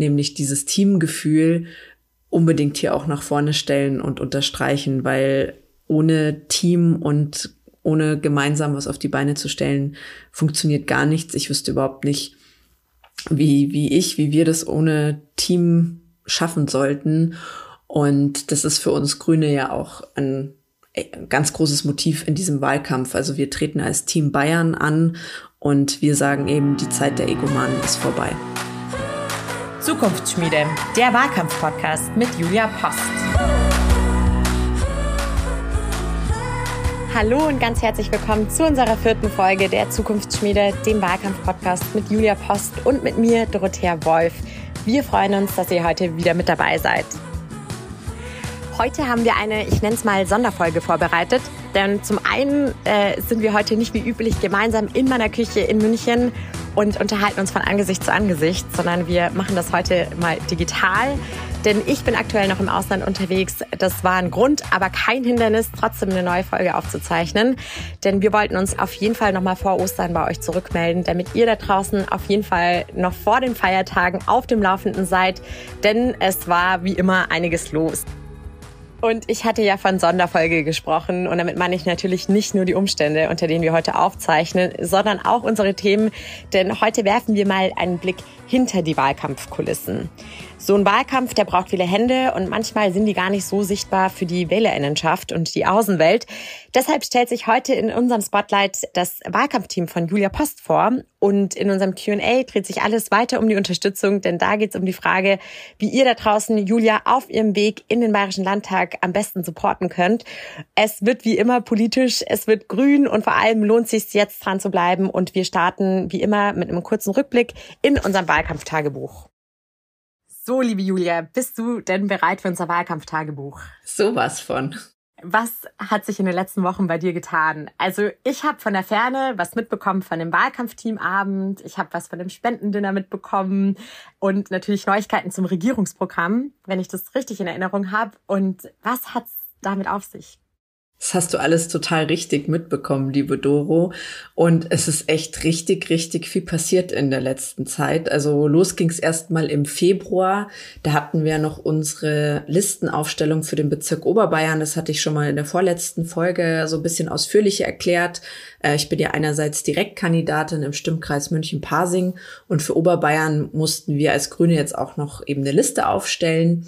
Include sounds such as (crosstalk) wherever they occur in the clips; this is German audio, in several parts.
nämlich dieses Teamgefühl unbedingt hier auch nach vorne stellen und unterstreichen, weil ohne Team und ohne gemeinsam was auf die Beine zu stellen, funktioniert gar nichts. Ich wüsste überhaupt nicht, wie, wie ich, wie wir das ohne Team schaffen sollten. Und das ist für uns Grüne ja auch ein ganz großes Motiv in diesem Wahlkampf. Also wir treten als Team Bayern an und wir sagen eben, die Zeit der Egomanen ist vorbei. Zukunftsschmiede, der Wahlkampf-Podcast mit Julia Post. Hallo und ganz herzlich willkommen zu unserer vierten Folge der Zukunftsschmiede, dem Wahlkampf-Podcast mit Julia Post und mit mir, Dorothea Wolf. Wir freuen uns, dass ihr heute wieder mit dabei seid. Heute haben wir eine, ich nenne es mal, Sonderfolge vorbereitet. Denn zum einen äh, sind wir heute nicht wie üblich gemeinsam in meiner Küche in München und unterhalten uns von Angesicht zu Angesicht, sondern wir machen das heute mal digital. Denn ich bin aktuell noch im Ausland unterwegs. Das war ein Grund, aber kein Hindernis, trotzdem eine neue Folge aufzuzeichnen. Denn wir wollten uns auf jeden Fall noch mal vor Ostern bei euch zurückmelden, damit ihr da draußen auf jeden Fall noch vor den Feiertagen auf dem Laufenden seid. Denn es war wie immer einiges los. Und ich hatte ja von Sonderfolge gesprochen und damit meine ich natürlich nicht nur die Umstände, unter denen wir heute aufzeichnen, sondern auch unsere Themen, denn heute werfen wir mal einen Blick hinter die Wahlkampfkulissen. So ein Wahlkampf, der braucht viele Hände und manchmal sind die gar nicht so sichtbar für die Wählerinnenschaft und die Außenwelt. Deshalb stellt sich heute in unserem Spotlight das Wahlkampfteam von Julia Post vor und in unserem Q&A dreht sich alles weiter um die Unterstützung, denn da geht es um die Frage, wie ihr da draußen Julia auf ihrem Weg in den Bayerischen Landtag am besten supporten könnt. Es wird wie immer politisch, es wird grün und vor allem lohnt es sich jetzt dran zu bleiben und wir starten wie immer mit einem kurzen Rückblick in unserem Wahlkampftagebuch. So, liebe Julia, bist du denn bereit für unser Wahlkampftagebuch? Sowas von. Was hat sich in den letzten Wochen bei dir getan? Also ich habe von der Ferne was mitbekommen von dem Wahlkampfteamabend, ich habe was von dem Spendendinner mitbekommen und natürlich Neuigkeiten zum Regierungsprogramm, wenn ich das richtig in Erinnerung habe. Und was hat's damit auf sich? Das hast du alles total richtig mitbekommen, liebe Doro. Und es ist echt richtig, richtig viel passiert in der letzten Zeit. Also los ging es erstmal im Februar. Da hatten wir noch unsere Listenaufstellung für den Bezirk Oberbayern. Das hatte ich schon mal in der vorletzten Folge so ein bisschen ausführlicher erklärt. Äh, ich bin ja einerseits Direktkandidatin im Stimmkreis München-Pasing und für Oberbayern mussten wir als Grüne jetzt auch noch eben eine Liste aufstellen.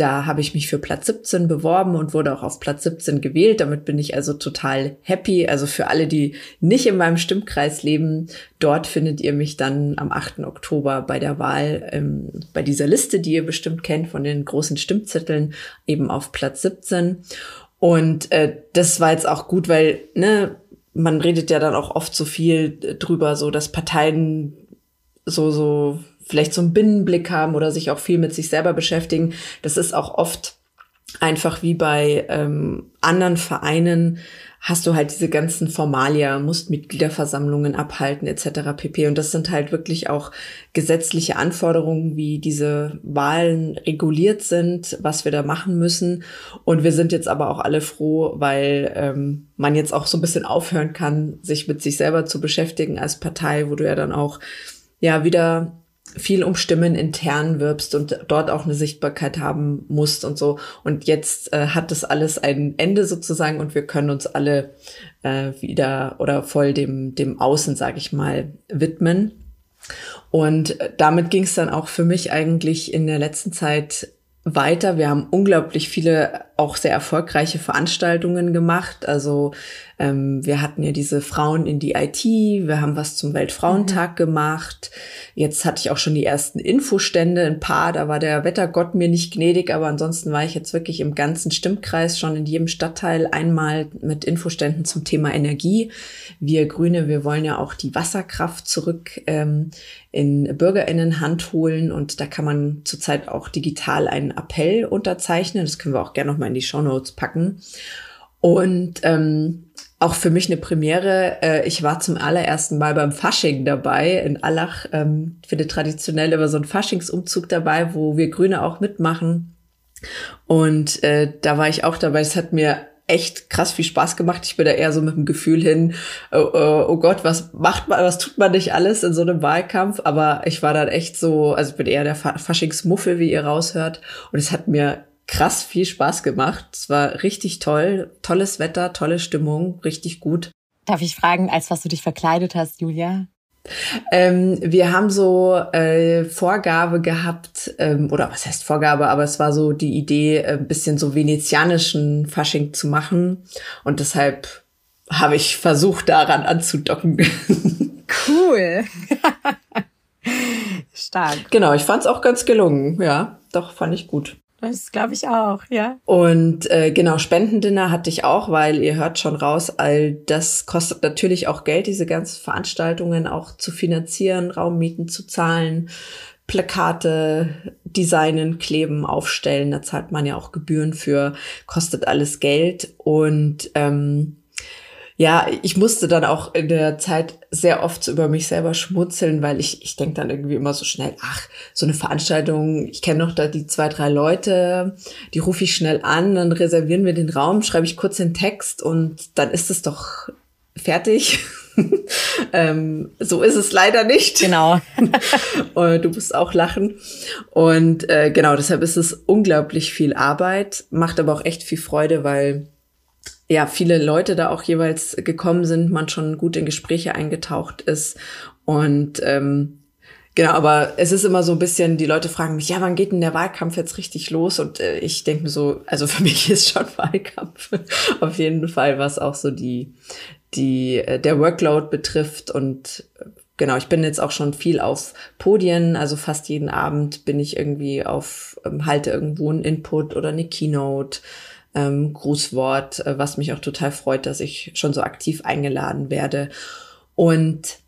Da habe ich mich für Platz 17 beworben und wurde auch auf Platz 17 gewählt. Damit bin ich also total happy. Also für alle, die nicht in meinem Stimmkreis leben, dort findet ihr mich dann am 8. Oktober bei der Wahl, ähm, bei dieser Liste, die ihr bestimmt kennt von den großen Stimmzetteln, eben auf Platz 17. Und äh, das war jetzt auch gut, weil ne, man redet ja dann auch oft so viel drüber, so dass Parteien so so vielleicht so einen Binnenblick haben oder sich auch viel mit sich selber beschäftigen. Das ist auch oft einfach wie bei ähm, anderen Vereinen hast du halt diese ganzen Formalia, musst Mitgliederversammlungen abhalten etc. pp. Und das sind halt wirklich auch gesetzliche Anforderungen, wie diese Wahlen reguliert sind, was wir da machen müssen. Und wir sind jetzt aber auch alle froh, weil ähm, man jetzt auch so ein bisschen aufhören kann, sich mit sich selber zu beschäftigen als Partei, wo du ja dann auch ja wieder viel um Stimmen intern wirbst und dort auch eine Sichtbarkeit haben musst und so. Und jetzt äh, hat das alles ein Ende sozusagen und wir können uns alle äh, wieder oder voll dem, dem Außen, sage ich mal, widmen. Und damit ging es dann auch für mich eigentlich in der letzten Zeit weiter. Wir haben unglaublich viele auch sehr erfolgreiche Veranstaltungen gemacht. Also ähm, wir hatten ja diese Frauen in die IT, wir haben was zum Weltfrauentag mhm. gemacht. Jetzt hatte ich auch schon die ersten Infostände, ein paar, da war der Wettergott mir nicht gnädig, aber ansonsten war ich jetzt wirklich im ganzen Stimmkreis schon in jedem Stadtteil einmal mit Infoständen zum Thema Energie. Wir Grüne, wir wollen ja auch die Wasserkraft zurück ähm, in Bürgerinnenhand holen und da kann man zurzeit auch digital einen Appell unterzeichnen. Das können wir auch gerne nochmal in die Show Notes packen. Und ähm, auch für mich eine Premiere. Äh, ich war zum allerersten Mal beim Fasching dabei in Allach. Ähm, finde traditionell immer so ein Faschingsumzug dabei, wo wir Grüne auch mitmachen. Und äh, da war ich auch dabei. Es hat mir echt krass viel Spaß gemacht. Ich bin da eher so mit dem Gefühl hin, oh, oh, oh Gott, was macht man, was tut man nicht alles in so einem Wahlkampf? Aber ich war dann echt so, also ich bin eher der Faschingsmuffel, wie ihr raushört. Und es hat mir krass viel Spaß gemacht. Es war richtig toll, tolles Wetter, tolle Stimmung, richtig gut. Darf ich fragen, als was du dich verkleidet hast, Julia? Ähm, wir haben so äh, Vorgabe gehabt, ähm, oder was heißt Vorgabe, aber es war so die Idee, äh, ein bisschen so venezianischen Fasching zu machen. Und deshalb habe ich versucht, daran anzudocken. (laughs) Cool. (laughs) Stark. Genau, ich fand es auch ganz gelungen. Ja, doch, fand ich gut. Das glaube ich auch, ja. Und äh, genau, Spendendinner hatte ich auch, weil ihr hört schon raus, all das kostet natürlich auch Geld, diese ganzen Veranstaltungen auch zu finanzieren, Raummieten zu zahlen, Plakate designen, kleben, aufstellen. Da zahlt man ja auch Gebühren für, kostet alles Geld. Und ähm, ja, ich musste dann auch in der Zeit sehr oft über mich selber schmutzeln, weil ich, ich denke dann irgendwie immer so schnell, ach, so eine Veranstaltung, ich kenne noch da die zwei, drei Leute, die rufe ich schnell an, dann reservieren wir den Raum, schreibe ich kurz den Text und dann ist es doch fertig. (laughs) ähm, so ist es leider nicht. Genau. (laughs) du musst auch lachen. Und äh, genau, deshalb ist es unglaublich viel Arbeit, macht aber auch echt viel Freude, weil ja, viele Leute da auch jeweils gekommen sind, man schon gut in Gespräche eingetaucht ist. Und ähm, Genau, aber es ist immer so ein bisschen, die Leute fragen mich, ja, wann geht denn der Wahlkampf jetzt richtig los? Und äh, ich denke mir so, also für (laughs) mich ist schon Wahlkampf (laughs) auf jeden Fall, was auch so die, die, äh, der Workload betrifft. Und genau, ich bin jetzt auch schon viel auf Podien, also fast jeden Abend bin ich irgendwie auf, ähm, halte irgendwo einen Input oder eine Keynote ähm, Grußwort, äh, was mich auch total freut, dass ich schon so aktiv eingeladen werde. Und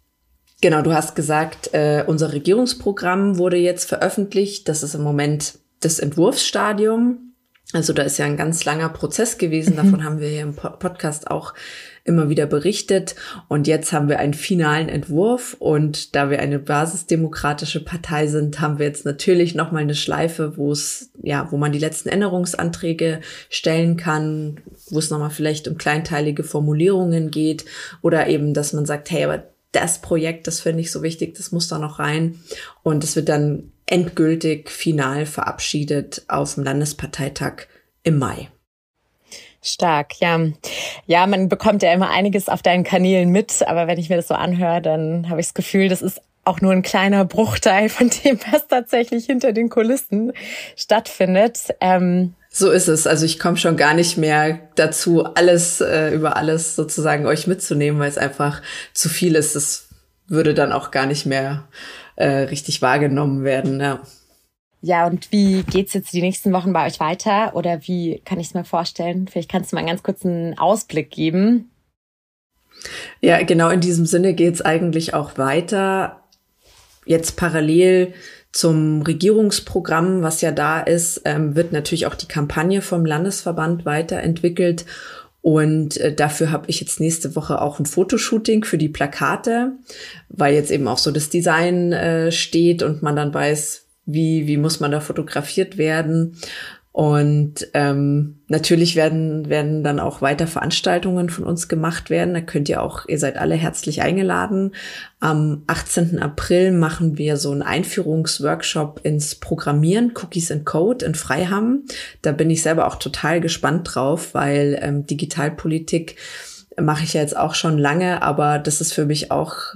genau, du hast gesagt, äh, unser Regierungsprogramm wurde jetzt veröffentlicht. Das ist im Moment das Entwurfsstadium. Also da ist ja ein ganz langer Prozess gewesen. Mhm. Davon haben wir hier im Podcast auch immer wieder berichtet. Und jetzt haben wir einen finalen Entwurf. Und da wir eine basisdemokratische Partei sind, haben wir jetzt natürlich nochmal eine Schleife, wo es, ja, wo man die letzten Änderungsanträge stellen kann, wo es nochmal vielleicht um kleinteilige Formulierungen geht oder eben, dass man sagt, hey, aber das Projekt, das finde ich so wichtig, das muss da noch rein. Und es wird dann endgültig final verabschiedet auf dem Landesparteitag im Mai. Stark, ja. Ja, man bekommt ja immer einiges auf deinen Kanälen mit, aber wenn ich mir das so anhöre, dann habe ich das Gefühl, das ist auch nur ein kleiner Bruchteil von dem, was tatsächlich hinter den Kulissen stattfindet. Ähm so ist es. Also ich komme schon gar nicht mehr dazu, alles äh, über alles sozusagen euch mitzunehmen, weil es einfach zu viel ist. Das würde dann auch gar nicht mehr äh, richtig wahrgenommen werden. Ja. Ja, und wie geht's jetzt die nächsten Wochen bei euch weiter? Oder wie kann ich es mir vorstellen? Vielleicht kannst du mal einen ganz kurzen Ausblick geben. Ja, genau in diesem Sinne geht's eigentlich auch weiter. Jetzt parallel zum Regierungsprogramm, was ja da ist, ähm, wird natürlich auch die Kampagne vom Landesverband weiterentwickelt. Und äh, dafür habe ich jetzt nächste Woche auch ein Fotoshooting für die Plakate, weil jetzt eben auch so das Design äh, steht und man dann weiß, wie, wie muss man da fotografiert werden. Und ähm, natürlich werden, werden dann auch weiter Veranstaltungen von uns gemacht werden. Da könnt ihr auch, ihr seid alle herzlich eingeladen. Am 18. April machen wir so einen Einführungsworkshop ins Programmieren, Cookies and Code in Freiham. Da bin ich selber auch total gespannt drauf, weil ähm, Digitalpolitik mache ich ja jetzt auch schon lange, aber das ist für mich auch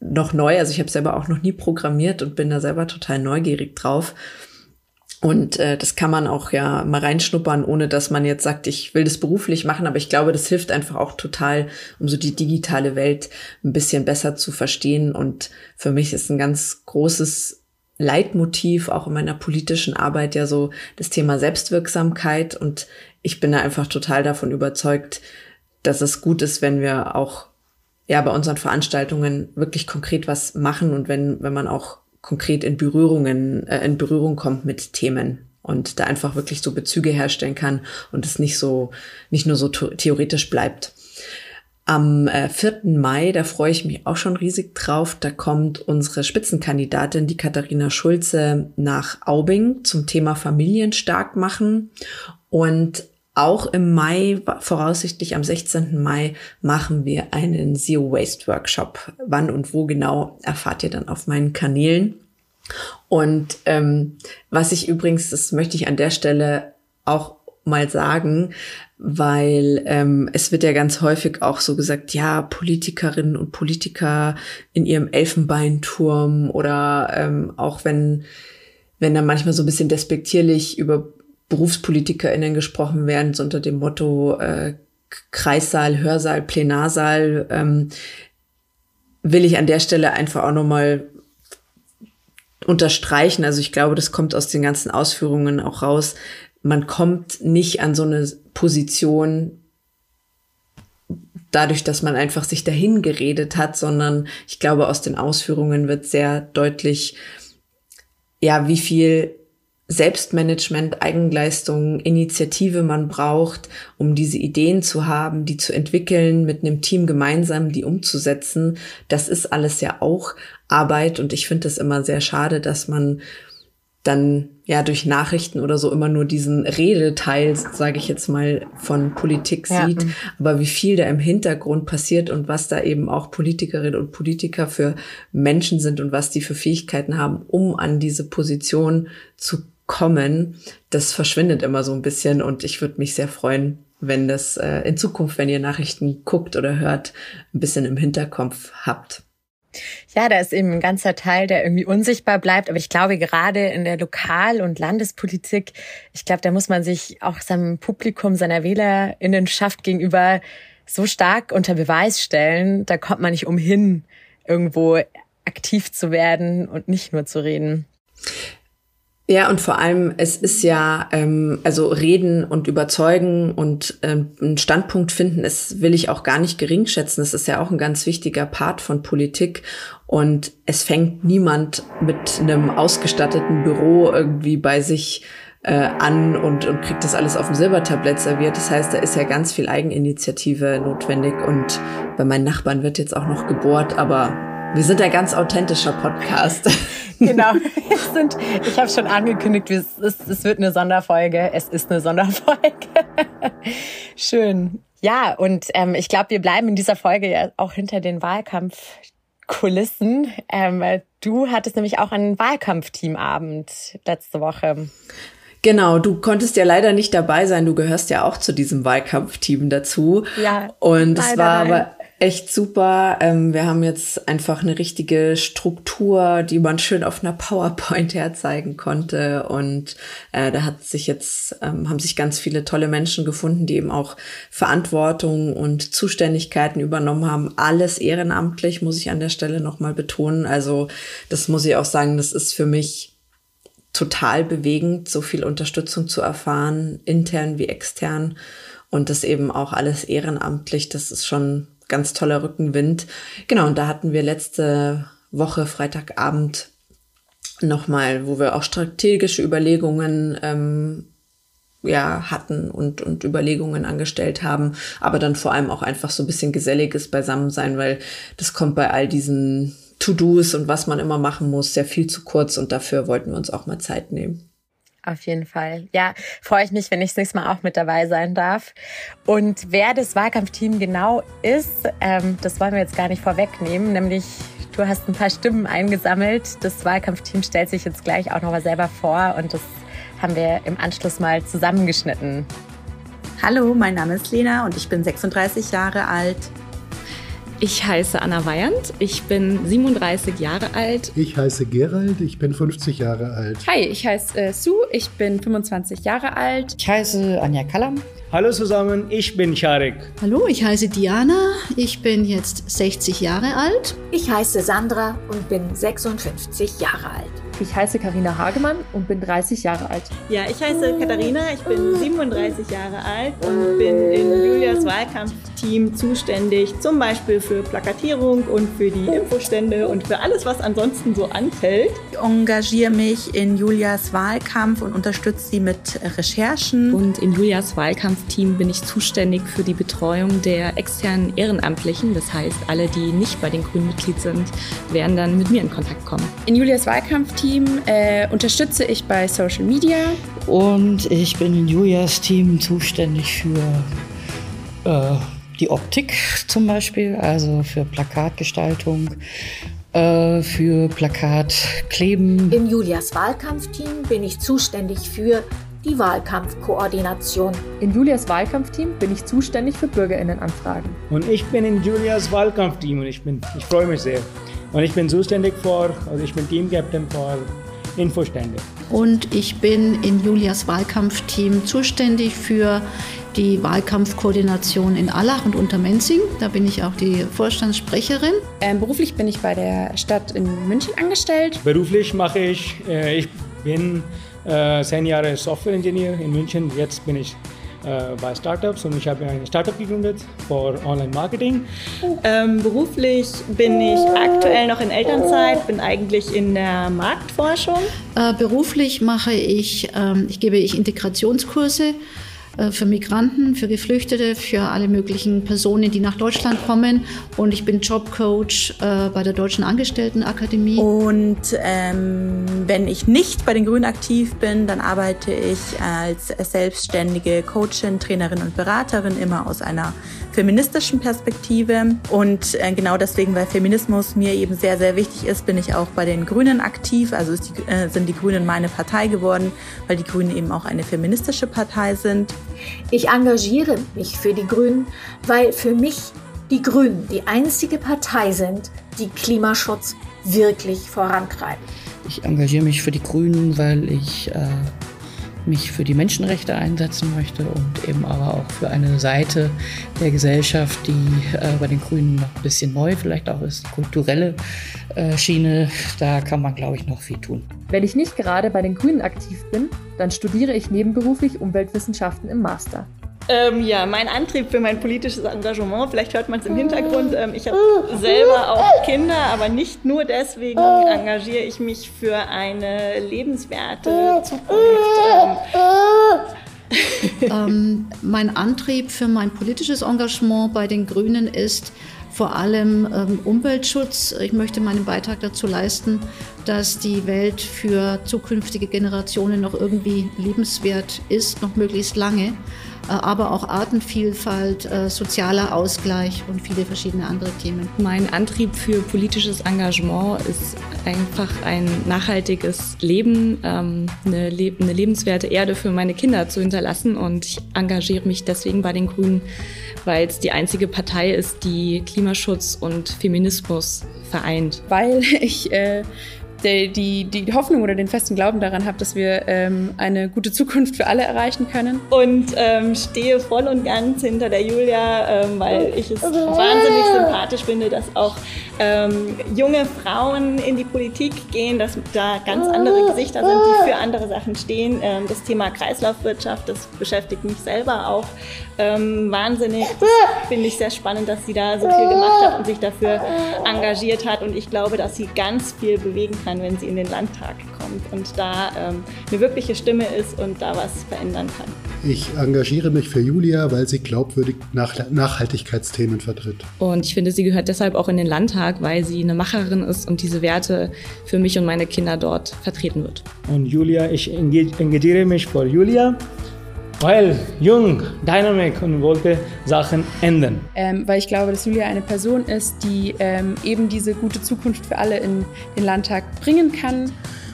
noch neu. Also ich habe selber auch noch nie programmiert und bin da selber total neugierig drauf. Und äh, das kann man auch ja mal reinschnuppern, ohne dass man jetzt sagt, ich will das beruflich machen. Aber ich glaube, das hilft einfach auch total, um so die digitale Welt ein bisschen besser zu verstehen. Und für mich ist ein ganz großes Leitmotiv auch in meiner politischen Arbeit ja so das Thema Selbstwirksamkeit. Und ich bin da einfach total davon überzeugt, dass es gut ist, wenn wir auch ja bei unseren Veranstaltungen wirklich konkret was machen und wenn, wenn man auch konkret in Berührungen, äh, in Berührung kommt mit Themen und da einfach wirklich so Bezüge herstellen kann und es nicht so, nicht nur so theoretisch bleibt. Am äh, 4. Mai, da freue ich mich auch schon riesig drauf, da kommt unsere Spitzenkandidatin, die Katharina Schulze, nach Aubing zum Thema Familien stark machen. Und auch im Mai, voraussichtlich am 16. Mai, machen wir einen Zero Waste Workshop. Wann und wo genau erfahrt ihr dann auf meinen Kanälen. Und ähm, was ich übrigens, das möchte ich an der Stelle auch mal sagen, weil ähm, es wird ja ganz häufig auch so gesagt, ja, Politikerinnen und Politiker in ihrem Elfenbeinturm oder ähm, auch wenn, wenn da manchmal so ein bisschen despektierlich über BerufspolitikerInnen gesprochen werden, so unter dem Motto äh, Kreissaal, Hörsaal, Plenarsaal, ähm, will ich an der Stelle einfach auch nochmal unterstreichen. Also ich glaube, das kommt aus den ganzen Ausführungen auch raus. Man kommt nicht an so eine Position dadurch, dass man einfach sich dahin geredet hat, sondern ich glaube, aus den Ausführungen wird sehr deutlich, ja, wie viel Selbstmanagement, Eigenleistung, Initiative man braucht, um diese Ideen zu haben, die zu entwickeln, mit einem Team gemeinsam die umzusetzen. Das ist alles ja auch Arbeit und ich finde es immer sehr schade, dass man dann ja durch Nachrichten oder so immer nur diesen Redeteil, sage ich jetzt mal, von Politik ja. sieht, aber wie viel da im Hintergrund passiert und was da eben auch Politikerinnen und Politiker für Menschen sind und was die für Fähigkeiten haben, um an diese Position zu kommen, das verschwindet immer so ein bisschen und ich würde mich sehr freuen, wenn das äh, in Zukunft, wenn ihr Nachrichten guckt oder hört, ein bisschen im Hinterkopf habt. Ja, da ist eben ein ganzer Teil, der irgendwie unsichtbar bleibt. Aber ich glaube, gerade in der Lokal- und Landespolitik, ich glaube, da muss man sich auch seinem Publikum, seiner Wählerinnenschaft gegenüber so stark unter Beweis stellen. Da kommt man nicht umhin, irgendwo aktiv zu werden und nicht nur zu reden. Ja, und vor allem, es ist ja, ähm, also reden und überzeugen und ähm, einen Standpunkt finden, es will ich auch gar nicht geringschätzen. Das ist ja auch ein ganz wichtiger Part von Politik. Und es fängt niemand mit einem ausgestatteten Büro irgendwie bei sich äh, an und, und kriegt das alles auf dem Silbertablett serviert. Das heißt, da ist ja ganz viel Eigeninitiative notwendig. Und bei meinen Nachbarn wird jetzt auch noch gebohrt, aber wir sind ein ganz authentischer Podcast. (laughs) Genau. Sind, ich habe schon angekündigt, es, ist, es wird eine Sonderfolge. Es ist eine Sonderfolge. (laughs) Schön. Ja, und ähm, ich glaube, wir bleiben in dieser Folge ja auch hinter den Wahlkampfkulissen. Ähm, du hattest nämlich auch einen Wahlkampfteamabend letzte Woche. Genau, du konntest ja leider nicht dabei sein. Du gehörst ja auch zu diesem Wahlkampfteam dazu. Ja. Und es war nein. aber echt super. Ähm, wir haben jetzt einfach eine richtige Struktur, die man schön auf einer PowerPoint herzeigen konnte. Und äh, da hat sich jetzt, ähm, haben sich ganz viele tolle Menschen gefunden, die eben auch Verantwortung und Zuständigkeiten übernommen haben. Alles ehrenamtlich, muss ich an der Stelle nochmal betonen. Also das muss ich auch sagen, das ist für mich total bewegend, so viel Unterstützung zu erfahren, intern wie extern. Und das eben auch alles ehrenamtlich, das ist schon ganz toller Rückenwind. Genau, und da hatten wir letzte Woche, Freitagabend, nochmal, wo wir auch strategische Überlegungen ähm, ja, hatten und, und Überlegungen angestellt haben, aber dann vor allem auch einfach so ein bisschen geselliges Beisammensein, weil das kommt bei all diesen To-Dos und was man immer machen muss, sehr viel zu kurz und dafür wollten wir uns auch mal Zeit nehmen. Auf jeden Fall. Ja, freue ich mich, wenn ich das nächste Mal auch mit dabei sein darf. Und wer das Wahlkampfteam genau ist, ähm, das wollen wir jetzt gar nicht vorwegnehmen. Nämlich, du hast ein paar Stimmen eingesammelt. Das Wahlkampfteam stellt sich jetzt gleich auch nochmal selber vor und das haben wir im Anschluss mal zusammengeschnitten. Hallo, mein Name ist Lena und ich bin 36 Jahre alt. Ich heiße Anna Weyand, ich bin 37 Jahre alt. Ich heiße Gerald, ich bin 50 Jahre alt. Hi, ich heiße äh, Sue, ich bin 25 Jahre alt. Ich heiße Anja Kallam. Hallo zusammen, ich bin Sharik. Hallo, ich heiße Diana, ich bin jetzt 60 Jahre alt. Ich heiße Sandra und bin 56 Jahre alt. Ich heiße Karina Hagemann und bin 30 Jahre alt. Ja, ich heiße Katharina, ich bin 37 Jahre alt und bin in Julias Wahlkampf Wahlkampfteam zuständig, zum Beispiel für Plakatierung und für die Infostände und für alles, was ansonsten so anfällt. Ich engagiere mich in Julias Wahlkampf und unterstütze sie mit Recherchen. Und in Julias Wahlkampfteam bin ich zuständig für die Betreuung der externen Ehrenamtlichen. Das heißt, alle, die nicht bei den Grünen Mitglied sind, werden dann mit mir in Kontakt kommen. In Julias Wahlkampfteam äh, unterstütze ich bei Social Media. Und ich bin in Julias Team zuständig für äh, die Optik zum Beispiel, also für Plakatgestaltung, äh, für Plakatkleben. Im Julias Wahlkampfteam bin ich zuständig für die Wahlkampfkoordination. In Julias Wahlkampfteam bin ich zuständig für Bürgerinnenanfragen. Und ich bin in Julias Wahlkampfteam und ich, bin, ich freue mich sehr. Und ich bin zuständig für, also ich bin Teamcaptain für Infostände. Und ich bin in Julias Wahlkampfteam zuständig für die Wahlkampfkoordination in Allach und Untermenzing. Da bin ich auch die Vorstandssprecherin. Ähm, beruflich bin ich bei der Stadt in München angestellt. Beruflich mache ich, äh, ich bin äh, zehn Jahre Software-Ingenieur in München. Jetzt bin ich äh, bei Startups und ich habe ein Startup gegründet für Online-Marketing. Ähm, beruflich bin ich aktuell noch in Elternzeit, bin eigentlich in der Marktforschung. Äh, beruflich mache ich, ähm, ich gebe ich Integrationskurse für Migranten, für Geflüchtete, für alle möglichen Personen, die nach Deutschland kommen. Und ich bin Jobcoach äh, bei der Deutschen Angestelltenakademie. Und ähm, wenn ich nicht bei den Grünen aktiv bin, dann arbeite ich als selbstständige Coachin, Trainerin und Beraterin immer aus einer feministischen Perspektive. Und äh, genau deswegen, weil Feminismus mir eben sehr, sehr wichtig ist, bin ich auch bei den Grünen aktiv. Also die, äh, sind die Grünen meine Partei geworden, weil die Grünen eben auch eine feministische Partei sind. Ich engagiere mich für die Grünen, weil für mich die Grünen die einzige Partei sind, die Klimaschutz wirklich vorantreiben. Ich engagiere mich für die Grünen, weil ich äh, mich für die Menschenrechte einsetzen möchte und eben aber auch für eine Seite der Gesellschaft, die äh, bei den Grünen noch ein bisschen neu vielleicht auch ist, kulturelle äh, Schiene. Da kann man, glaube ich, noch viel tun. Wenn ich nicht gerade bei den Grünen aktiv bin, dann studiere ich nebenberuflich Umweltwissenschaften im Master. Ähm, ja, mein Antrieb für mein politisches Engagement, vielleicht hört man es im Hintergrund, ähm, ich habe selber auch Kinder, aber nicht nur deswegen engagiere ich mich für eine lebenswerte Zukunft. Ähm. ähm, mein Antrieb für mein politisches Engagement bei den Grünen ist, vor allem ähm, Umweltschutz. Ich möchte meinen Beitrag dazu leisten, dass die Welt für zukünftige Generationen noch irgendwie lebenswert ist, noch möglichst lange. Äh, aber auch Artenvielfalt, äh, sozialer Ausgleich und viele verschiedene andere Themen. Mein Antrieb für politisches Engagement ist einfach ein nachhaltiges Leben, ähm, eine, le eine lebenswerte Erde für meine Kinder zu hinterlassen und ich engagiere mich deswegen bei den Grünen, weil es die einzige Partei ist, die Klimaschutz und Feminismus vereint. Weil (laughs) ich äh, die, die, die Hoffnung oder den festen Glauben daran habe, dass wir ähm, eine gute Zukunft für alle erreichen können. Und ähm, stehe voll und ganz hinter der Julia, ähm, weil ich es wahnsinnig sympathisch finde, dass auch ähm, junge Frauen in die Politik gehen, dass da ganz andere Gesichter sind, die für andere Sachen stehen. Ähm, das Thema Kreislaufwirtschaft, das beschäftigt mich selber auch ähm, wahnsinnig. Das finde ich sehr spannend, dass sie da so viel gemacht hat und sich dafür engagiert hat. Und ich glaube, dass sie ganz viel bewegen kann, wenn sie in den Landtag kommt und da ähm, eine wirkliche Stimme ist und da was verändern kann. Ich engagiere mich für Julia, weil sie glaubwürdig Nach Nachhaltigkeitsthemen vertritt. Und ich finde, sie gehört deshalb auch in den Landtag, weil sie eine Macherin ist und diese Werte für mich und meine Kinder dort vertreten wird. Und Julia, ich engagiere mich für Julia, weil jung, dynamic und wollte Sachen ändern. Ähm, weil ich glaube, dass Julia eine Person ist, die ähm, eben diese gute Zukunft für alle in den Landtag bringen kann.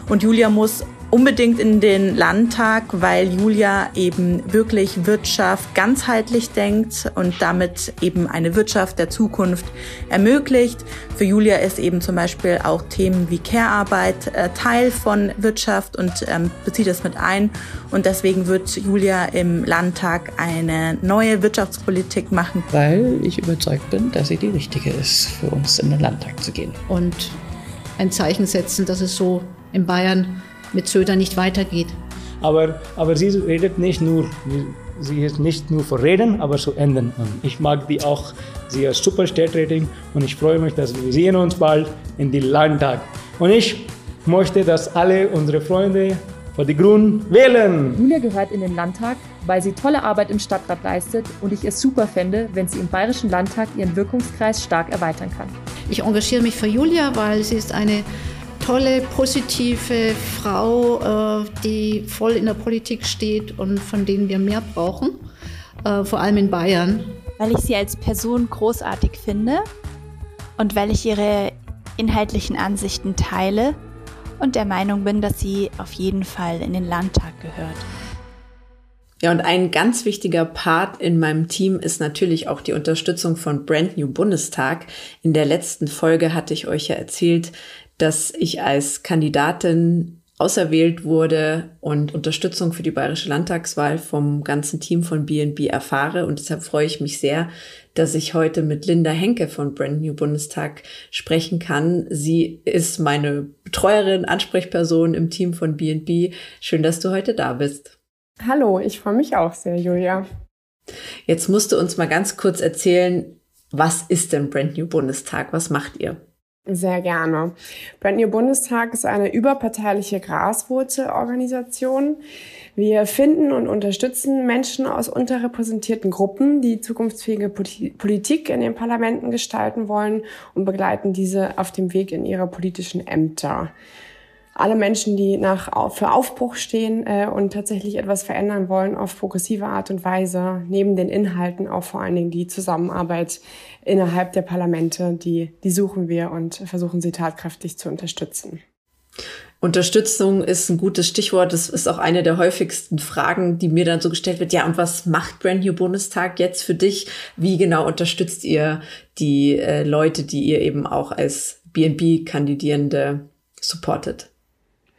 Und Julia muss unbedingt in den Landtag, weil Julia eben wirklich Wirtschaft ganzheitlich denkt und damit eben eine Wirtschaft der Zukunft ermöglicht. Für Julia ist eben zum Beispiel auch Themen wie Care-Arbeit äh, Teil von Wirtschaft und ähm, bezieht es mit ein. Und deswegen wird Julia im Landtag eine neue Wirtschaftspolitik machen. Weil ich überzeugt bin, dass sie die richtige ist, für uns in den Landtag zu gehen. Und ein Zeichen setzen, dass es so in Bayern mit Söder nicht weitergeht. Aber, aber sie redet nicht nur, sie ist nicht nur für Reden, aber zu Enden. Und ich mag die auch. Sie ist super Städtrating und ich freue mich, dass wir sehen uns bald in die Landtag. Und ich möchte, dass alle unsere Freunde für die Grünen wählen. Julia gehört in den Landtag, weil sie tolle Arbeit im Stadtrat leistet und ich es super fände, wenn sie im Bayerischen Landtag ihren Wirkungskreis stark erweitern kann. Ich engagiere mich für Julia, weil sie ist eine tolle, positive Frau, äh, die voll in der Politik steht und von denen wir mehr brauchen, äh, vor allem in Bayern. Weil ich sie als Person großartig finde und weil ich ihre inhaltlichen Ansichten teile und der Meinung bin, dass sie auf jeden Fall in den Landtag gehört. Ja, und ein ganz wichtiger Part in meinem Team ist natürlich auch die Unterstützung von Brand New Bundestag. In der letzten Folge hatte ich euch ja erzählt, dass ich als Kandidatin auserwählt wurde und Unterstützung für die bayerische Landtagswahl vom ganzen Team von BNB erfahre. Und deshalb freue ich mich sehr, dass ich heute mit Linda Henke von Brand New Bundestag sprechen kann. Sie ist meine Betreuerin, Ansprechperson im Team von BNB. Schön, dass du heute da bist. Hallo, ich freue mich auch sehr, Julia. Jetzt musst du uns mal ganz kurz erzählen, was ist denn Brand New Bundestag? Was macht ihr? Sehr gerne. Brand New Bundestag ist eine überparteiliche Graswurzelorganisation. Wir finden und unterstützen Menschen aus unterrepräsentierten Gruppen, die zukunftsfähige Politik in den Parlamenten gestalten wollen und begleiten diese auf dem Weg in ihre politischen Ämter alle Menschen, die nach, für Aufbruch stehen äh, und tatsächlich etwas verändern wollen, auf progressive Art und Weise, neben den Inhalten auch vor allen Dingen die Zusammenarbeit innerhalb der Parlamente, die, die suchen wir und versuchen sie tatkräftig zu unterstützen. Unterstützung ist ein gutes Stichwort. Das ist auch eine der häufigsten Fragen, die mir dann so gestellt wird. Ja, und was macht Brand New Bundestag jetzt für dich? Wie genau unterstützt ihr die äh, Leute, die ihr eben auch als BNB-Kandidierende supportet?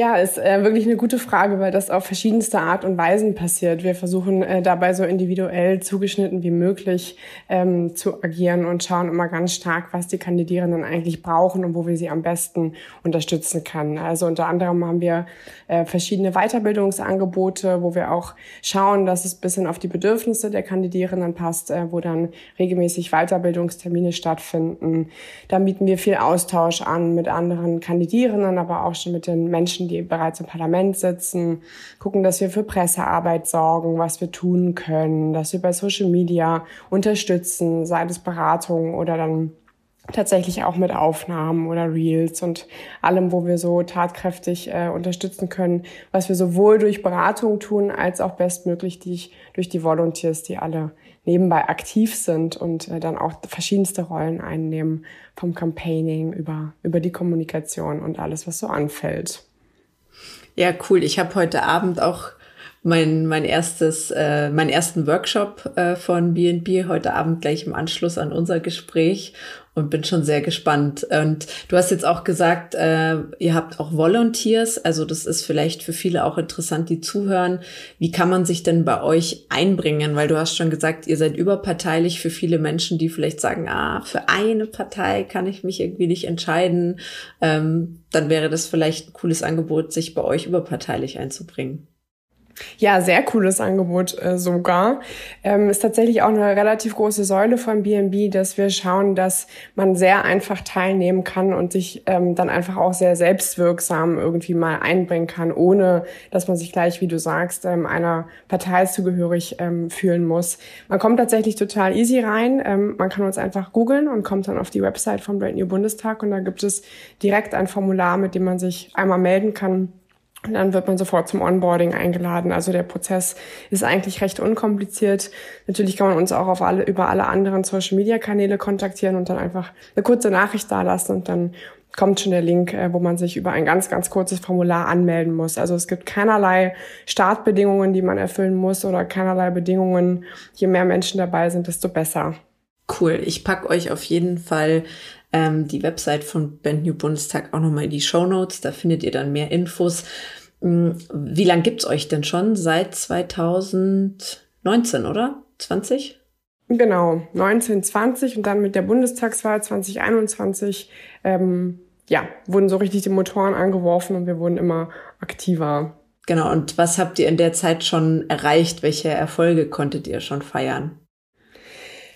Ja, ist äh, wirklich eine gute Frage, weil das auf verschiedenste Art und Weisen passiert. Wir versuchen äh, dabei so individuell zugeschnitten wie möglich ähm, zu agieren und schauen immer ganz stark, was die Kandidierenden eigentlich brauchen und wo wir sie am besten unterstützen können. Also unter anderem haben wir äh, verschiedene Weiterbildungsangebote, wo wir auch schauen, dass es bisschen auf die Bedürfnisse der Kandidierenden passt, äh, wo dann regelmäßig Weiterbildungstermine stattfinden. Da bieten wir viel Austausch an mit anderen Kandidierenden, aber auch schon mit den Menschen, die bereits im Parlament sitzen, gucken, dass wir für Pressearbeit sorgen, was wir tun können, dass wir bei Social Media unterstützen, sei es Beratung oder dann tatsächlich auch mit Aufnahmen oder Reels und allem, wo wir so tatkräftig äh, unterstützen können, was wir sowohl durch Beratung tun, als auch bestmöglich die, durch die Volunteers, die alle nebenbei aktiv sind und äh, dann auch verschiedenste Rollen einnehmen, vom Campaigning über, über die Kommunikation und alles, was so anfällt. Ja, cool. Ich habe heute Abend auch mein, mein erstes, äh, meinen ersten Workshop äh, von BNB heute Abend gleich im Anschluss an unser Gespräch und bin schon sehr gespannt. Und du hast jetzt auch gesagt, äh, ihr habt auch Volunteers, also das ist vielleicht für viele auch interessant, die zuhören. Wie kann man sich denn bei euch einbringen? Weil du hast schon gesagt, ihr seid überparteilich für viele Menschen, die vielleicht sagen, ah, für eine Partei kann ich mich irgendwie nicht entscheiden. Ähm, dann wäre das vielleicht ein cooles Angebot, sich bei euch überparteilich einzubringen. Ja, sehr cooles Angebot äh, sogar. Ähm, ist tatsächlich auch eine relativ große Säule von BNB, dass wir schauen, dass man sehr einfach teilnehmen kann und sich ähm, dann einfach auch sehr selbstwirksam irgendwie mal einbringen kann, ohne dass man sich gleich, wie du sagst, ähm, einer Partei zugehörig ähm, fühlen muss. Man kommt tatsächlich total easy rein. Ähm, man kann uns einfach googeln und kommt dann auf die Website vom Brand New Bundestag und da gibt es direkt ein Formular, mit dem man sich einmal melden kann und dann wird man sofort zum Onboarding eingeladen. Also der Prozess ist eigentlich recht unkompliziert. Natürlich kann man uns auch auf alle, über alle anderen Social Media Kanäle kontaktieren und dann einfach eine kurze Nachricht dalassen und dann kommt schon der Link, äh, wo man sich über ein ganz, ganz kurzes Formular anmelden muss. Also es gibt keinerlei Startbedingungen, die man erfüllen muss oder keinerlei Bedingungen. Je mehr Menschen dabei sind, desto besser. Cool. Ich pack euch auf jeden Fall ähm, die Website von Band New Bundestag auch nochmal in die Show Notes. Da findet ihr dann mehr Infos. Hm, wie lange gibt's euch denn schon? Seit 2019, oder? 20? Genau, 1920 und dann mit der Bundestagswahl 2021 ähm, ja, wurden so richtig die Motoren angeworfen und wir wurden immer aktiver. Genau, und was habt ihr in der Zeit schon erreicht? Welche Erfolge konntet ihr schon feiern?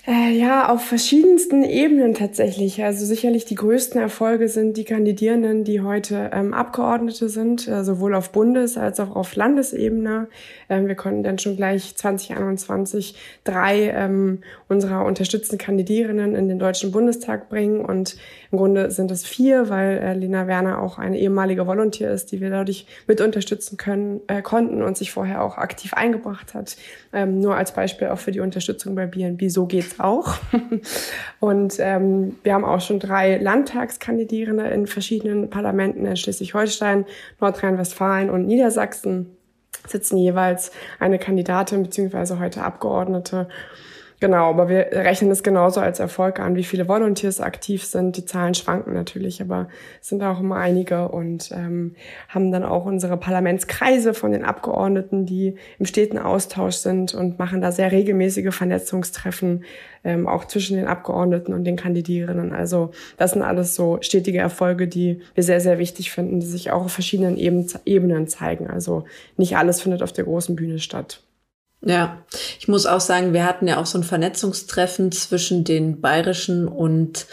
Äh, ja, auf verschiedensten Ebenen tatsächlich. Also sicherlich die größten Erfolge sind die Kandidierenden, die heute ähm, Abgeordnete sind, äh, sowohl auf Bundes- als auch auf Landesebene. Ähm, wir konnten dann schon gleich 2021 drei ähm, unserer unterstützten Kandidierenden in den Deutschen Bundestag bringen. Und im Grunde sind es vier, weil äh, Lena Werner auch eine ehemalige Volunteer ist, die wir dadurch mit unterstützen können, äh, konnten und sich vorher auch aktiv eingebracht hat. Ähm, nur als Beispiel auch für die Unterstützung bei BNB. So geht's auch. (laughs) Und ähm, wir haben auch schon drei Landtagskandidierende in verschiedenen Parlamenten in Schleswig-Holstein, Nordrhein-Westfalen und Niedersachsen sitzen jeweils eine Kandidatin beziehungsweise heute Abgeordnete. Genau, aber wir rechnen es genauso als Erfolg an, wie viele Volunteers aktiv sind. Die Zahlen schwanken natürlich, aber es sind auch immer einige und ähm, haben dann auch unsere Parlamentskreise von den Abgeordneten, die im steten Austausch sind und machen da sehr regelmäßige Vernetzungstreffen, ähm, auch zwischen den Abgeordneten und den Kandidierenden. Also das sind alles so stetige Erfolge, die wir sehr, sehr wichtig finden, die sich auch auf verschiedenen Ebenen zeigen. Also nicht alles findet auf der großen Bühne statt. Ja, ich muss auch sagen, wir hatten ja auch so ein Vernetzungstreffen zwischen den bayerischen und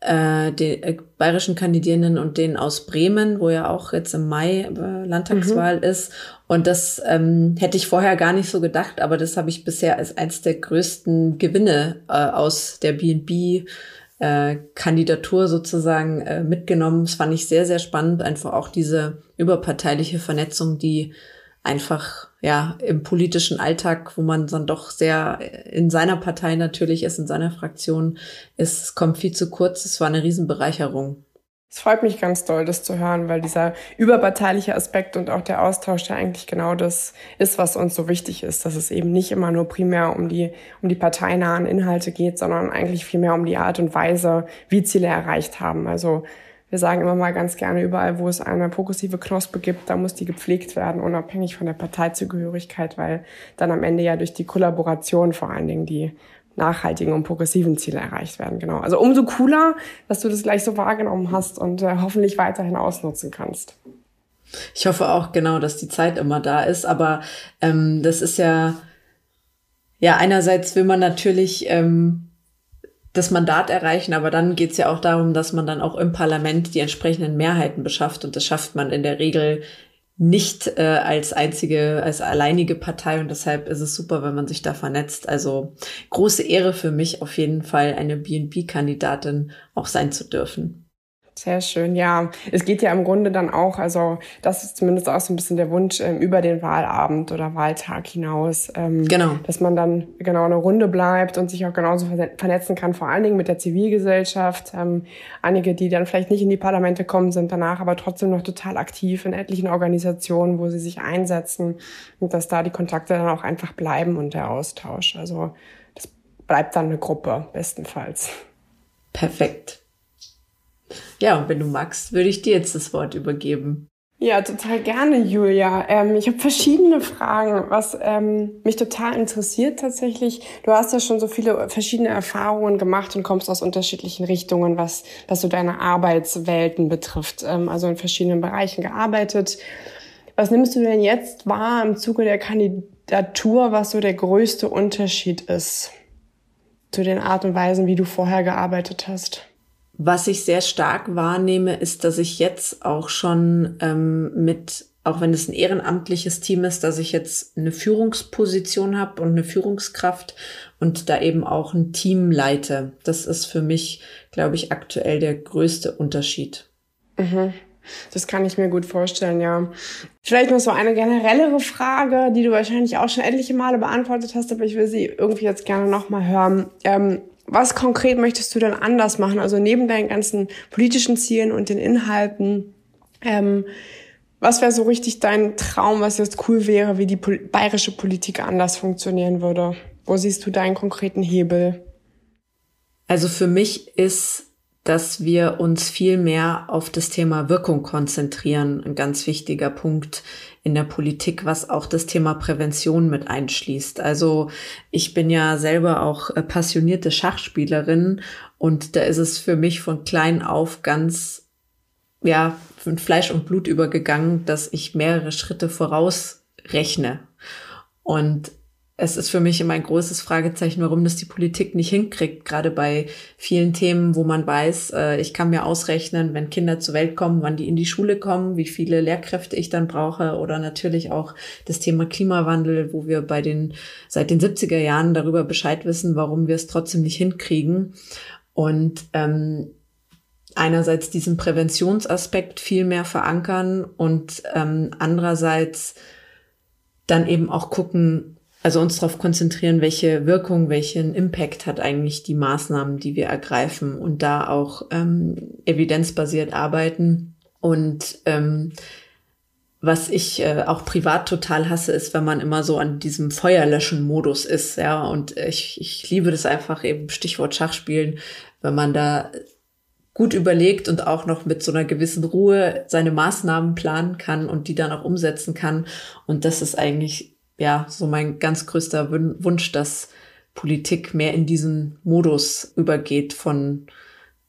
äh, den äh, bayerischen Kandidierenden und denen aus Bremen, wo ja auch jetzt im Mai äh, Landtagswahl mhm. ist. Und das ähm, hätte ich vorher gar nicht so gedacht, aber das habe ich bisher als eins der größten Gewinne äh, aus der BNB äh, Kandidatur sozusagen äh, mitgenommen. Das fand ich sehr, sehr spannend, einfach auch diese überparteiliche Vernetzung, die einfach ja im politischen Alltag, wo man dann doch sehr in seiner Partei natürlich ist, in seiner Fraktion ist, es kommt viel zu kurz. Es war eine Riesenbereicherung. Es freut mich ganz doll, das zu hören, weil dieser überparteiliche Aspekt und auch der Austausch ja eigentlich genau das ist, was uns so wichtig ist, dass es eben nicht immer nur primär um die, um die parteinahen Inhalte geht, sondern eigentlich vielmehr um die Art und Weise, wie Ziele erreicht haben. Also wir sagen immer mal ganz gerne, überall, wo es eine progressive Knospe gibt, da muss die gepflegt werden, unabhängig von der Parteizugehörigkeit, weil dann am Ende ja durch die Kollaboration vor allen Dingen die nachhaltigen und progressiven Ziele erreicht werden. Genau. Also umso cooler, dass du das gleich so wahrgenommen hast und äh, hoffentlich weiterhin ausnutzen kannst. Ich hoffe auch genau, dass die Zeit immer da ist, aber ähm, das ist ja ja einerseits will man natürlich ähm, das Mandat erreichen, aber dann geht es ja auch darum, dass man dann auch im Parlament die entsprechenden Mehrheiten beschafft und das schafft man in der Regel nicht äh, als einzige, als alleinige Partei und deshalb ist es super, wenn man sich da vernetzt. Also große Ehre für mich auf jeden Fall, eine BNP-Kandidatin auch sein zu dürfen. Sehr schön, ja. Es geht ja im Grunde dann auch, also das ist zumindest auch so ein bisschen der Wunsch ähm, über den Wahlabend oder Wahltag hinaus. Ähm, genau. Dass man dann genau eine Runde bleibt und sich auch genauso vernetzen kann, vor allen Dingen mit der Zivilgesellschaft. Ähm, einige, die dann vielleicht nicht in die Parlamente kommen, sind danach aber trotzdem noch total aktiv in etlichen Organisationen, wo sie sich einsetzen und dass da die Kontakte dann auch einfach bleiben und der Austausch. Also das bleibt dann eine Gruppe, bestenfalls. Perfekt. Ja, und wenn du magst, würde ich dir jetzt das Wort übergeben. Ja, total gerne, Julia. Ähm, ich habe verschiedene Fragen, was ähm, mich total interessiert tatsächlich. Du hast ja schon so viele verschiedene Erfahrungen gemacht und kommst aus unterschiedlichen Richtungen, was, was so deine Arbeitswelten betrifft. Ähm, also in verschiedenen Bereichen gearbeitet. Was nimmst du denn jetzt wahr im Zuge der Kandidatur, was so der größte Unterschied ist zu den Art und Weisen, wie du vorher gearbeitet hast? Was ich sehr stark wahrnehme, ist, dass ich jetzt auch schon ähm, mit, auch wenn es ein ehrenamtliches Team ist, dass ich jetzt eine Führungsposition habe und eine Führungskraft und da eben auch ein Team leite. Das ist für mich, glaube ich, aktuell der größte Unterschied. Mhm. Das kann ich mir gut vorstellen, ja. Vielleicht noch so eine generellere Frage, die du wahrscheinlich auch schon etliche Male beantwortet hast, aber ich will sie irgendwie jetzt gerne nochmal hören. Ähm, was konkret möchtest du denn anders machen? Also neben deinen ganzen politischen Zielen und den Inhalten, ähm, was wäre so richtig dein Traum, was jetzt cool wäre, wie die bayerische Politik anders funktionieren würde? Wo siehst du deinen konkreten Hebel? Also für mich ist dass wir uns viel mehr auf das Thema Wirkung konzentrieren. Ein ganz wichtiger Punkt in der Politik, was auch das Thema Prävention mit einschließt. Also ich bin ja selber auch äh, passionierte Schachspielerin und da ist es für mich von klein auf ganz ja, von Fleisch und Blut übergegangen, dass ich mehrere Schritte vorausrechne. Und es ist für mich immer ein großes Fragezeichen, warum das die Politik nicht hinkriegt, gerade bei vielen Themen, wo man weiß, äh, ich kann mir ausrechnen, wenn Kinder zur Welt kommen, wann die in die Schule kommen, wie viele Lehrkräfte ich dann brauche oder natürlich auch das Thema Klimawandel, wo wir bei den seit den 70er Jahren darüber Bescheid wissen, warum wir es trotzdem nicht hinkriegen. Und ähm, einerseits diesen Präventionsaspekt viel mehr verankern und ähm, andererseits dann eben auch gucken, also uns darauf konzentrieren, welche Wirkung, welchen Impact hat eigentlich die Maßnahmen, die wir ergreifen und da auch ähm, evidenzbasiert arbeiten. Und ähm, was ich äh, auch privat total hasse, ist, wenn man immer so an diesem Feuerlöschen-Modus ist, ja. Und ich, ich liebe das einfach eben, Stichwort Schachspielen, wenn man da gut überlegt und auch noch mit so einer gewissen Ruhe seine Maßnahmen planen kann und die dann auch umsetzen kann. Und das ist eigentlich ja, so mein ganz größter Wunsch, dass Politik mehr in diesen Modus übergeht von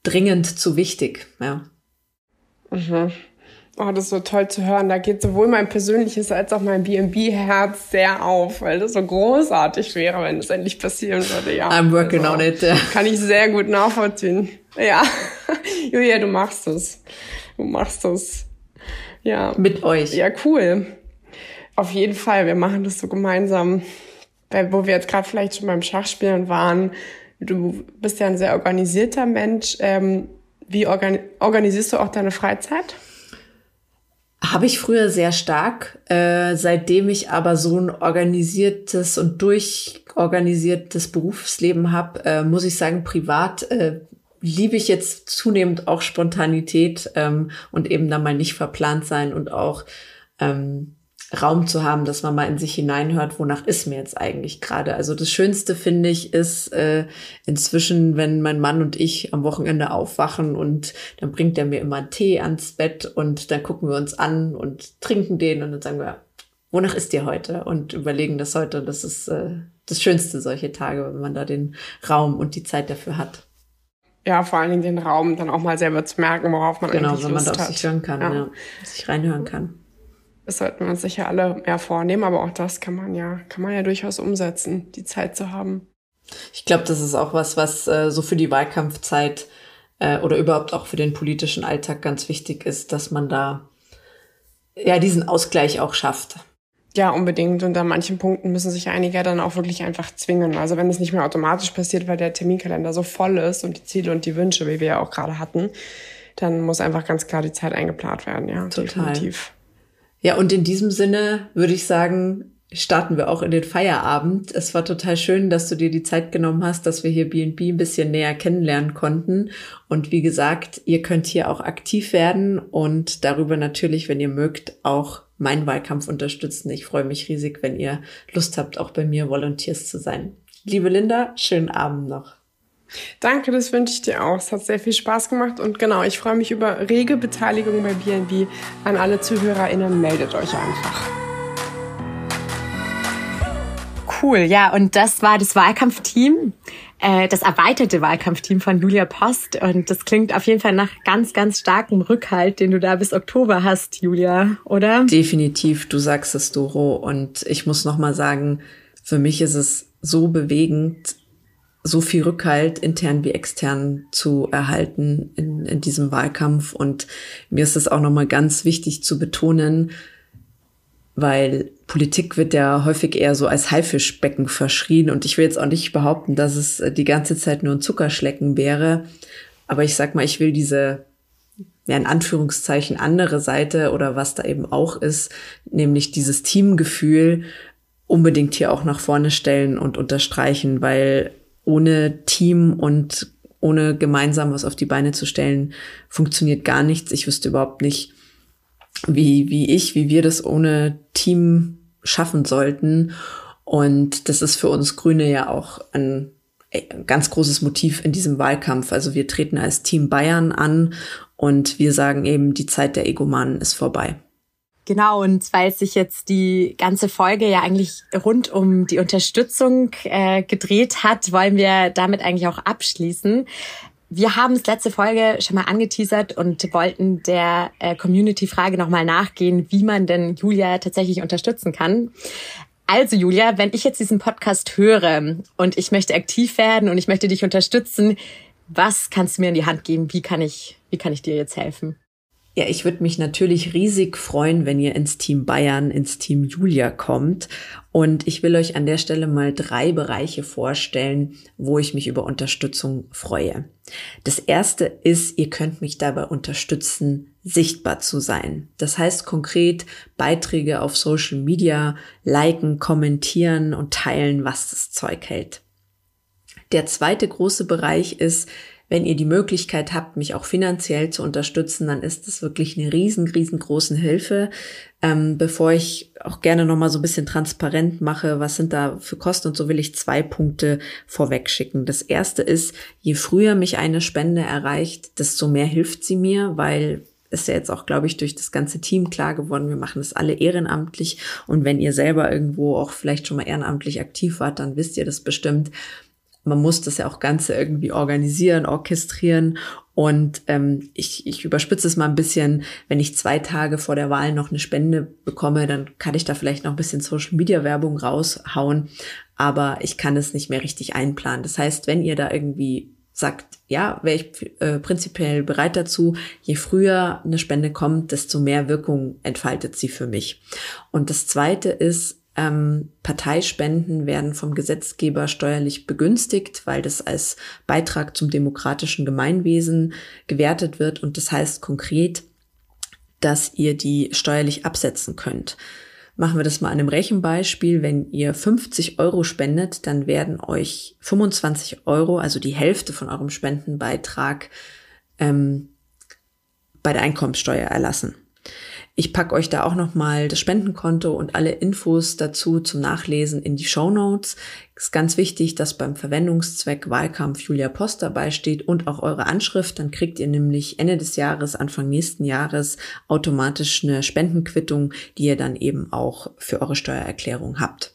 dringend zu wichtig, ja. Mhm. Oh, das ist so toll zu hören. Da geht sowohl mein persönliches als auch mein B&B-Herz sehr auf, weil das so großartig wäre, wenn es endlich passieren würde. Ja, I'm working also, on it. Ja. (laughs) Kann ich sehr gut nachvollziehen. Ja, (laughs) Julia, du machst es. Du machst es. Ja. Mit euch. Ja, cool. Auf jeden Fall, wir machen das so gemeinsam. Weil, wo wir jetzt gerade vielleicht schon beim Schachspielen waren, du bist ja ein sehr organisierter Mensch. Ähm, wie organi organisierst du auch deine Freizeit? Habe ich früher sehr stark. Äh, seitdem ich aber so ein organisiertes und durchorganisiertes Berufsleben habe, äh, muss ich sagen, privat äh, liebe ich jetzt zunehmend auch Spontanität ähm, und eben da mal nicht verplant sein und auch ähm, Raum zu haben, dass man mal in sich hineinhört, wonach ist mir jetzt eigentlich gerade. Also das Schönste finde ich ist äh, inzwischen, wenn mein Mann und ich am Wochenende aufwachen und dann bringt er mir immer einen Tee ans Bett und dann gucken wir uns an und trinken den und dann sagen wir, wonach ist dir heute? Und überlegen das heute. Das ist äh, das Schönste solche Tage, wenn man da den Raum und die Zeit dafür hat. Ja, vor allen Dingen den Raum dann auch mal selber zu merken, worauf man genau, eigentlich Lust hat. Genau, wenn man da auf sich hören kann, ja. ja sich reinhören kann. Das sollten wir uns sicher alle mehr vornehmen, aber auch das kann man ja, kann man ja durchaus umsetzen, die Zeit zu haben. Ich glaube, das ist auch was, was äh, so für die Wahlkampfzeit äh, oder überhaupt auch für den politischen Alltag ganz wichtig ist, dass man da ja diesen Ausgleich auch schafft. Ja, unbedingt. Und an manchen Punkten müssen sich einige dann auch wirklich einfach zwingen. Also wenn es nicht mehr automatisch passiert, weil der Terminkalender so voll ist und die Ziele und die Wünsche, wie wir ja auch gerade hatten, dann muss einfach ganz klar die Zeit eingeplant werden. Ja, Total. definitiv. Ja, und in diesem Sinne würde ich sagen, starten wir auch in den Feierabend. Es war total schön, dass du dir die Zeit genommen hast, dass wir hier B&B ein bisschen näher kennenlernen konnten. Und wie gesagt, ihr könnt hier auch aktiv werden und darüber natürlich, wenn ihr mögt, auch meinen Wahlkampf unterstützen. Ich freue mich riesig, wenn ihr Lust habt, auch bei mir Volunteers zu sein. Liebe Linda, schönen Abend noch. Danke, das wünsche ich dir auch. Es hat sehr viel Spaß gemacht und genau, ich freue mich über rege Beteiligung bei BNB. An alle ZuhörerInnen, meldet euch einfach. Cool, ja, und das war das Wahlkampfteam, äh, das erweiterte Wahlkampfteam von Julia Post. Und das klingt auf jeden Fall nach ganz, ganz starkem Rückhalt, den du da bis Oktober hast, Julia, oder? Definitiv, du sagst es, Doro. Und ich muss nochmal sagen, für mich ist es so bewegend, so viel Rückhalt intern wie extern zu erhalten in, in diesem Wahlkampf. Und mir ist es auch nochmal ganz wichtig zu betonen, weil Politik wird ja häufig eher so als Haifischbecken verschrien. Und ich will jetzt auch nicht behaupten, dass es die ganze Zeit nur ein Zuckerschlecken wäre. Aber ich sag mal, ich will diese, ja, in Anführungszeichen andere Seite oder was da eben auch ist, nämlich dieses Teamgefühl unbedingt hier auch nach vorne stellen und unterstreichen, weil ohne Team und ohne gemeinsam was auf die Beine zu stellen, funktioniert gar nichts. Ich wüsste überhaupt nicht, wie, wie ich, wie wir das ohne Team schaffen sollten. Und das ist für uns Grüne ja auch ein ganz großes Motiv in diesem Wahlkampf. Also wir treten als Team Bayern an und wir sagen eben, die Zeit der Egomanen ist vorbei. Genau, und weil sich jetzt die ganze Folge ja eigentlich rund um die Unterstützung äh, gedreht hat, wollen wir damit eigentlich auch abschließen. wir haben es letzte Folge schon mal angeteasert und wollten der äh, Community-Frage nochmal nachgehen, wie man denn Julia tatsächlich unterstützen kann. Also Julia, wenn ich jetzt diesen Podcast höre und ich möchte aktiv werden und ich möchte dich unterstützen, was kannst du mir in die Hand geben? Wie kann ich, wie kann ich dir jetzt helfen? Ja, ich würde mich natürlich riesig freuen, wenn ihr ins Team Bayern, ins Team Julia kommt. Und ich will euch an der Stelle mal drei Bereiche vorstellen, wo ich mich über Unterstützung freue. Das erste ist, ihr könnt mich dabei unterstützen, sichtbar zu sein. Das heißt konkret Beiträge auf Social Media liken, kommentieren und teilen, was das Zeug hält. Der zweite große Bereich ist, wenn ihr die Möglichkeit habt, mich auch finanziell zu unterstützen, dann ist das wirklich eine riesen, riesengroßen Hilfe. Ähm, bevor ich auch gerne nochmal so ein bisschen transparent mache, was sind da für Kosten und so will ich zwei Punkte vorweg schicken. Das erste ist, je früher mich eine Spende erreicht, desto mehr hilft sie mir, weil ist ja jetzt auch, glaube ich, durch das ganze Team klar geworden. Wir machen das alle ehrenamtlich. Und wenn ihr selber irgendwo auch vielleicht schon mal ehrenamtlich aktiv wart, dann wisst ihr das bestimmt man muss das ja auch Ganze irgendwie organisieren, orchestrieren. Und ähm, ich, ich überspitze es mal ein bisschen, wenn ich zwei Tage vor der Wahl noch eine Spende bekomme, dann kann ich da vielleicht noch ein bisschen Social-Media-Werbung raushauen, aber ich kann es nicht mehr richtig einplanen. Das heißt, wenn ihr da irgendwie sagt, ja, wäre ich äh, prinzipiell bereit dazu. Je früher eine Spende kommt, desto mehr Wirkung entfaltet sie für mich. Und das Zweite ist, ähm, Parteispenden werden vom Gesetzgeber steuerlich begünstigt, weil das als Beitrag zum demokratischen Gemeinwesen gewertet wird. Und das heißt konkret, dass ihr die steuerlich absetzen könnt. Machen wir das mal an einem Rechenbeispiel. Wenn ihr 50 Euro spendet, dann werden euch 25 Euro, also die Hälfte von eurem Spendenbeitrag, ähm, bei der Einkommenssteuer erlassen. Ich packe euch da auch nochmal das Spendenkonto und alle Infos dazu zum Nachlesen in die Show Notes. Ist ganz wichtig, dass beim Verwendungszweck Wahlkampf Julia Post dabei steht und auch eure Anschrift. Dann kriegt ihr nämlich Ende des Jahres, Anfang nächsten Jahres automatisch eine Spendenquittung, die ihr dann eben auch für eure Steuererklärung habt.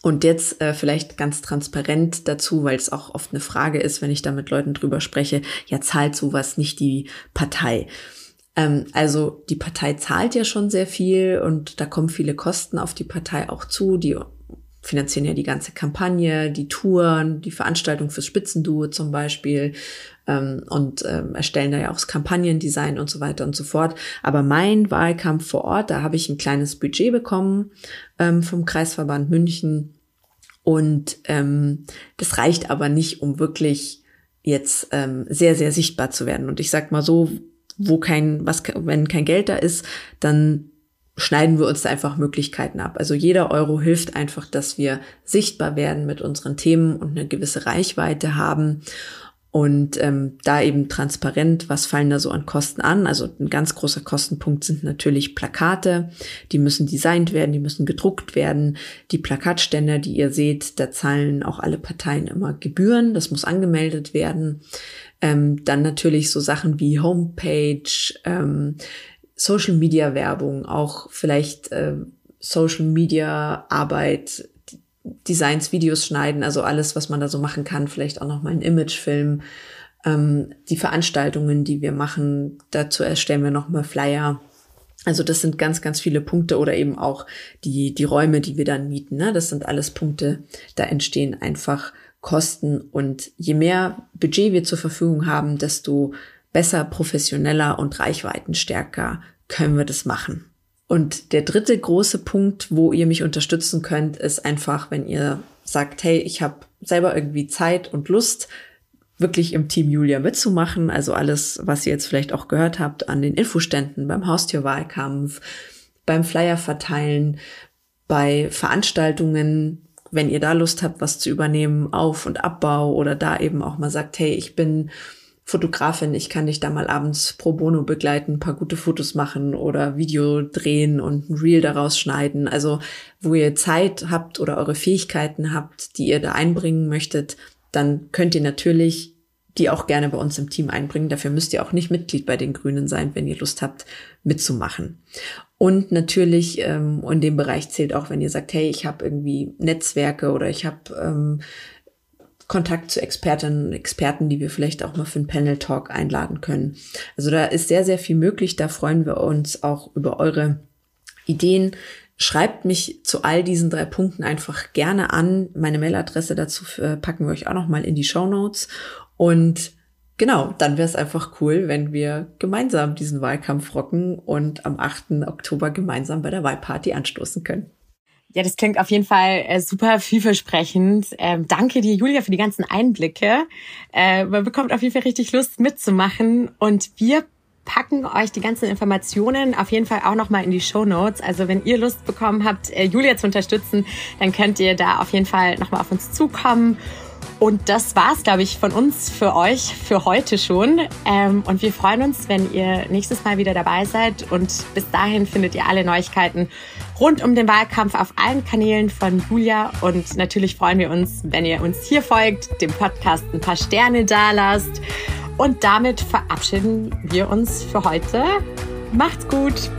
Und jetzt äh, vielleicht ganz transparent dazu, weil es auch oft eine Frage ist, wenn ich da mit Leuten drüber spreche, ja, zahlt sowas nicht die Partei? Ähm, also die Partei zahlt ja schon sehr viel und da kommen viele Kosten auf die Partei auch zu. Die finanzieren ja die ganze Kampagne, die Touren, die Veranstaltung fürs Spitzenduo zum Beispiel ähm, und ähm, erstellen da ja auch das Kampagnendesign und so weiter und so fort. Aber mein Wahlkampf vor Ort, da habe ich ein kleines Budget bekommen ähm, vom Kreisverband München und ähm, das reicht aber nicht, um wirklich jetzt ähm, sehr, sehr sichtbar zu werden. Und ich sag mal so, wo kein, was, wenn kein Geld da ist, dann schneiden wir uns da einfach Möglichkeiten ab. Also jeder Euro hilft einfach, dass wir sichtbar werden mit unseren Themen und eine gewisse Reichweite haben. Und ähm, da eben transparent, was fallen da so an Kosten an? Also ein ganz großer Kostenpunkt sind natürlich Plakate. Die müssen designt werden, die müssen gedruckt werden. Die Plakatständer, die ihr seht, da zahlen auch alle Parteien immer Gebühren. Das muss angemeldet werden. Ähm, dann natürlich so Sachen wie Homepage, ähm, Social Media Werbung, auch vielleicht äh, Social Media Arbeit, Designs, Videos schneiden, also alles, was man da so machen kann, vielleicht auch noch mal ein Imagefilm, ähm, die Veranstaltungen, die wir machen, dazu erstellen wir noch mal Flyer. Also das sind ganz, ganz viele Punkte oder eben auch die, die Räume, die wir dann mieten. Ne? Das sind alles Punkte, da entstehen einfach Kosten. Und je mehr Budget wir zur Verfügung haben, desto besser, professioneller und reichweitenstärker können wir das machen. Und der dritte große Punkt, wo ihr mich unterstützen könnt, ist einfach, wenn ihr sagt, hey, ich habe selber irgendwie Zeit und Lust, wirklich im Team Julia mitzumachen. Also alles, was ihr jetzt vielleicht auch gehört habt an den Infoständen, beim Haustürwahlkampf, beim Flyer verteilen, bei Veranstaltungen, wenn ihr da Lust habt, was zu übernehmen, Auf- und Abbau oder da eben auch mal sagt, hey, ich bin Fotografin, ich kann dich da mal abends pro bono begleiten, ein paar gute Fotos machen oder Video drehen und ein Reel daraus schneiden. Also wo ihr Zeit habt oder eure Fähigkeiten habt, die ihr da einbringen möchtet, dann könnt ihr natürlich die auch gerne bei uns im Team einbringen. Dafür müsst ihr auch nicht Mitglied bei den Grünen sein, wenn ihr Lust habt, mitzumachen. Und natürlich ähm, in dem Bereich zählt auch, wenn ihr sagt, hey, ich habe irgendwie Netzwerke oder ich habe ähm, Kontakt zu Expertinnen und Experten, die wir vielleicht auch mal für einen Panel-Talk einladen können. Also da ist sehr, sehr viel möglich. Da freuen wir uns auch über eure Ideen. Schreibt mich zu all diesen drei Punkten einfach gerne an. Meine Mailadresse dazu äh, packen wir euch auch noch mal in die Show Notes. Und genau, dann wäre es einfach cool, wenn wir gemeinsam diesen Wahlkampf rocken und am 8. Oktober gemeinsam bei der Wahlparty anstoßen können. Ja, das klingt auf jeden Fall äh, super vielversprechend. Ähm, danke dir, Julia, für die ganzen Einblicke. Äh, man bekommt auf jeden Fall richtig Lust mitzumachen und wir packen euch die ganzen Informationen auf jeden Fall auch nochmal in die Show Notes. Also wenn ihr Lust bekommen habt, äh, Julia zu unterstützen, dann könnt ihr da auf jeden Fall nochmal auf uns zukommen. Und das war's, glaube ich, von uns für euch für heute schon. Ähm, und wir freuen uns, wenn ihr nächstes Mal wieder dabei seid. Und bis dahin findet ihr alle Neuigkeiten rund um den Wahlkampf auf allen Kanälen von Julia. Und natürlich freuen wir uns, wenn ihr uns hier folgt, dem Podcast ein paar Sterne da lasst. Und damit verabschieden wir uns für heute. Macht's gut!